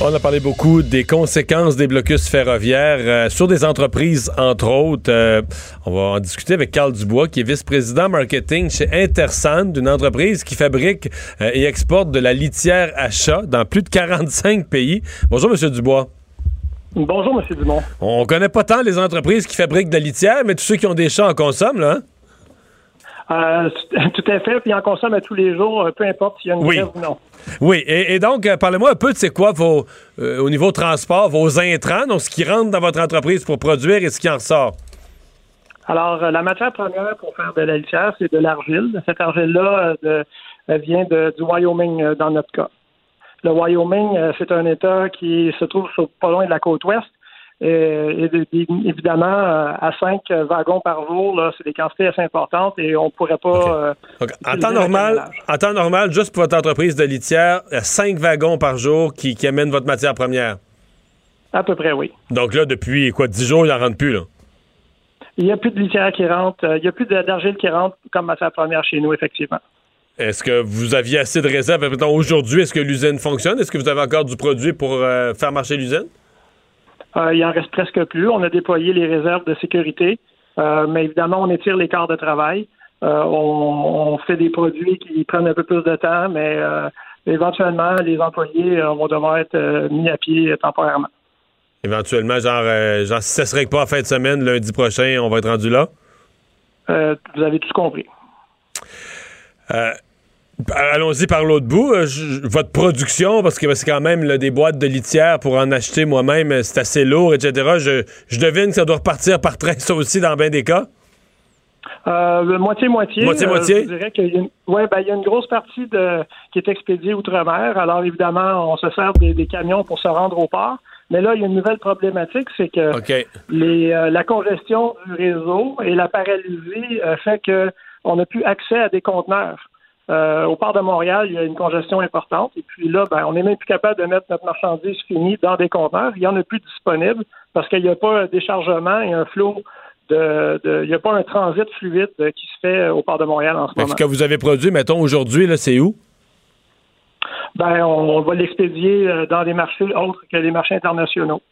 On a parlé beaucoup des conséquences des blocus ferroviaires euh, sur des entreprises, entre autres. Euh, on va en discuter avec Carl Dubois, qui est vice-président marketing chez Intersand, une entreprise qui fabrique euh, et exporte de la litière à chat dans plus de 45 pays. Bonjour, Monsieur Dubois. Bonjour, M. Dumont. On connaît pas tant les entreprises qui fabriquent de la litière, mais tous ceux qui ont des chats en consomment, là. hein? tout à fait, puis en consomme à tous les jours, peu importe s'il y a une Oui. grève ou non. Oui, et, et donc, euh, parlez-moi un peu de c'est quoi vos, euh, au niveau transport, vos intrants, donc ce qui rentre dans votre entreprise pour produire et ce qui en ressort. Alors, euh, la matière première pour faire de la litière, c'est de l'argile. Cette argile-là euh, vient de- du Wyoming euh, dans notre cas. Le Wyoming, euh, c'est un État qui se trouve sur- pas loin de la côte ouest. Euh, Et, de- de- évidemment, euh, à 5 wagons par jour, c'est des quantités assez importantes et on pourrait pas. OK. euh, en temps normal, en temps normal, juste pour votre entreprise de litière, il y a cinq wagons par jour qui, qui amènent votre matière première? à peu près, oui. Donc là, depuis quoi, 10 jours, il n'en rentre plus, là? Il n'y a plus de litière qui rentre, il n'y a plus d'argile qui rentre comme matière première chez nous, effectivement. Est-ce que vous aviez assez de réserves? Aujourd'hui, est-ce que l'usine fonctionne? Est-ce que vous avez encore du produit pour euh, faire marcher l'usine? Euh, il en reste presque plus. On a déployé les réserves de sécurité, euh, mais évidemment, on étire les quarts de travail. Euh, on, on fait des produits qui prennent un peu plus de temps, mais éventuellement, les employés vont devoir être mis à pied temporairement. Éventuellement, genre, genre, si ça serait que pas en fin de semaine, lundi prochain, on va être rendu là? Vous avez tout compris. Euh, Allons-y par l'autre bout. Euh, je- votre production, parce que c'est quand même là, des boîtes de litière pour en acheter moi-même, euh, c'est assez lourd, etc. Je, je devine que ça doit repartir par train, ça aussi, dans bien des cas. Euh, moitié-moitié. Moitié-moitié? je vous dirais qu'il y a une, ouais, ben, il y a une grosse partie de, qui est expédiée outre-mer. Alors, évidemment, on se sert des, des camions pour se rendre au port. Mais là, il y a une nouvelle problématique, c'est que les, euh, la congestion du réseau et la paralysie euh, fait que on n'a plus accès à des conteneurs. Euh, au port de Montréal, il y a une congestion importante. Et puis là, ben, on n'est même plus capable de mettre notre marchandise finie dans des conteneurs. Il n'y en a plus disponible parce qu'il n'y a pas un déchargement et un flot de, il n'y a pas un transit fluide euh, qui se fait au port de Montréal en ce moment. ce que vous avez produit, mettons, aujourd'hui, là, c'est où? Ben, on, on va l'expédier euh, dans des marchés autres que les marchés internationaux.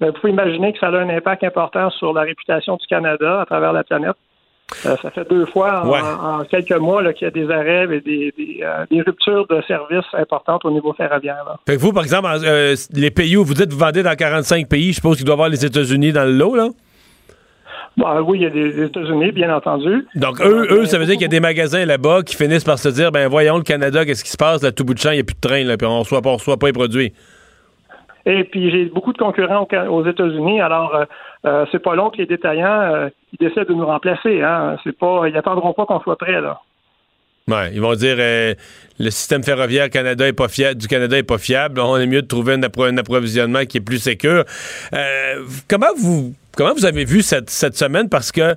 Ben, vous pouvez imaginer que ça a un impact important sur la réputation du Canada à travers la planète. Euh, ça fait deux fois en, Ouais. en quelques mois qu'il y a des arrêts et des, des, euh, des ruptures de services importantes au niveau ferroviaire. là. Fait que vous, par exemple, euh, les pays où vous dites vous vendez dans 45 pays, je suppose qu'il doit y avoir les États-Unis dans le lot, là? Bon, oui, il y a des, États-Unis, bien entendu. Donc, eux, eux, ça veut dire qu'il y a des magasins là-bas qui finissent par se dire, ben voyons, le Canada, qu'est-ce qui se passe? Là, tout bout de champ, il n'y a plus de train, là, puis on ne reçoit pas, on reçoit pas les produits. Et puis j'ai beaucoup de concurrents aux États-Unis. Alors euh, euh, c'est pas long que les détaillants euh, décident de nous remplacer. Hein. C'est pas, ils attendront pas qu'on soit prêt là. Ouais, ils vont dire euh, le système ferroviaire du Canada est pas fiable. On est mieux de trouver un, appro- un approvisionnement qui est plus sécur. Euh, comment vous comment vous avez vu cette, semaine? Parce que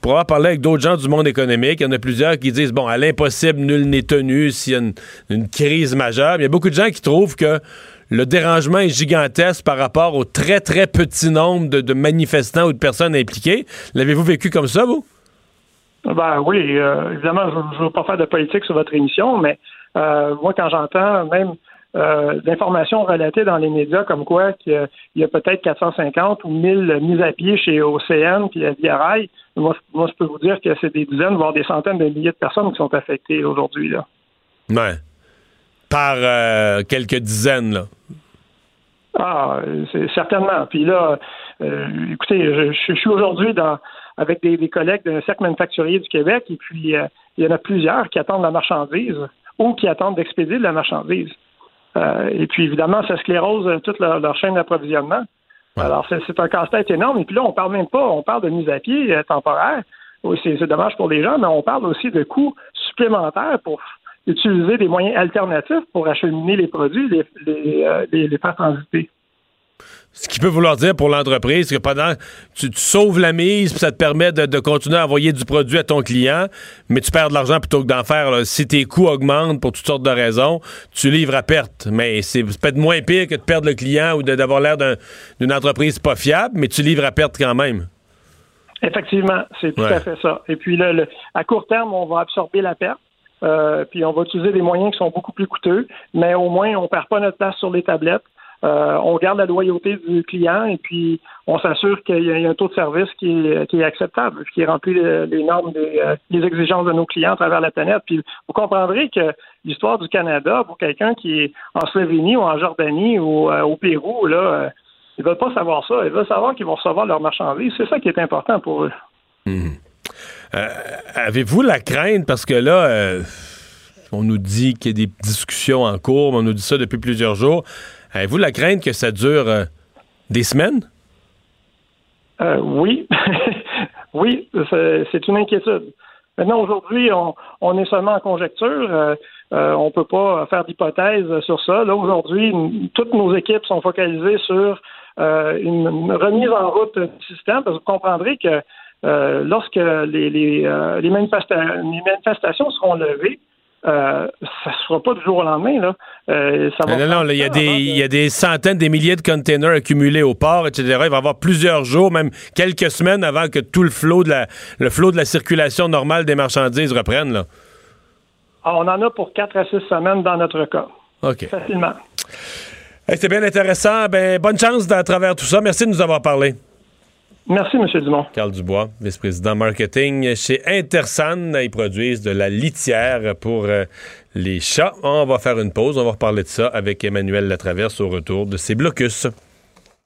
pour avoir parlé avec d'autres gens du monde économique, il y en a plusieurs qui disent bon à l'impossible nul n'est tenu s'il y a une, crise majeure. Il y a beaucoup de gens qui trouvent que le dérangement est gigantesque par rapport au très très petit nombre de, de manifestants ou de personnes impliquées. L'avez-vous vécu comme ça vous? Ben oui, euh, évidemment, je ne veux pas faire de politique sur votre émission, mais euh, moi, quand j'entends même euh, d'informations relatées dans les médias comme quoi qu'il y a, il y a peut-être 450 ou 1000 mises à pied chez OCN puis à Via Rail, moi, je- moi, je peux vous dire que c'est des dizaines, voire des centaines de milliers de personnes qui sont affectées aujourd'hui. Là. Ouais. Par euh, quelques dizaines là. Ah, c'est certainement. Puis là, euh, écoutez, je, je suis aujourd'hui dans avec des, des collègues d'un cercle manufacturier du Québec, et puis euh, il y en a plusieurs qui attendent la marchandise ou qui attendent d'expédier de la marchandise. Euh, et puis évidemment, ça sclérose toute leur, leur chaîne d'approvisionnement. Alors c'est un casse-tête énorme. Et puis là, on parle même pas, on parle de mise à pied temporaire. C'est dommage pour les gens, mais on parle aussi de coûts supplémentaires pour utiliser des moyens alternatifs pour acheminer les produits, les, les, euh, les, les faire transiter. Ce qui peut vouloir dire pour l'entreprise que pendant tu, tu sauves la mise, puis ça te permet de, continuer à envoyer du produit à ton client, mais tu perds de l'argent plutôt que d'en faire. Si tes coûts augmentent pour toutes sortes de raisons, tu livres à perte. Mais c'est peut-être moins pire que de perdre le client ou d'avoir l'air d'une entreprise pas fiable, mais tu livres à perte quand même. Effectivement, c'est tout à fait ça. Et puis là, à court terme, on va absorber la perte. Euh, puis on va utiliser des moyens qui sont beaucoup plus coûteux, mais au moins on perd pas notre place sur les tablettes. Euh, on garde la loyauté du client et puis on s'assure qu'il y a un taux de service qui est, qui est acceptable, qui remplit les, normes des euh, les exigences de nos clients à travers la planète. Puis vous comprendrez que l'histoire du Canada, pour quelqu'un qui est en Slovénie ou en Jordanie ou au Pérou, là, ils veulent pas savoir ça. Ils veulent savoir qu'ils vont recevoir leurs marchandises. C'est ça qui est important pour eux. Mmh. Euh, avez-vous la crainte, parce que là, euh, on nous dit qu'il y a des discussions en cours, on nous dit ça depuis plusieurs jours. Avez-vous la crainte que ça dure euh, des semaines? oui. oui, c'est une inquiétude. Maintenant, aujourd'hui, on, est seulement en conjecture. on ne peut pas faire d'hypothèse sur ça. Là, aujourd'hui, toutes nos équipes sont focalisées sur une remise en route du système, parce que vous comprendrez que euh, lorsque les, les, euh, les, manifestations seront levées, euh, ça ne sera pas du jour au lendemain. Là. ça va non, non, il y, a des, il y a des centaines, des milliers de containers accumulés au port, etc. Il va y avoir plusieurs jours, même quelques semaines avant que tout le flot de la, le flot de la circulation normale des marchandises reprenne. Là. Ah, on en a pour 4 à 6 semaines dans notre cas. OK. Facilement. C'est bien intéressant. Ben, bonne chance à travers tout ça. Merci de nous avoir parlé. Merci, M. Dumont. Carl Dubois, vice-président marketing chez Intersan. Ils produisent de la litière pour euh, les chats. On va faire une pause. On va reparler de ça avec Emmanuel Latraverse au retour de ses blocus.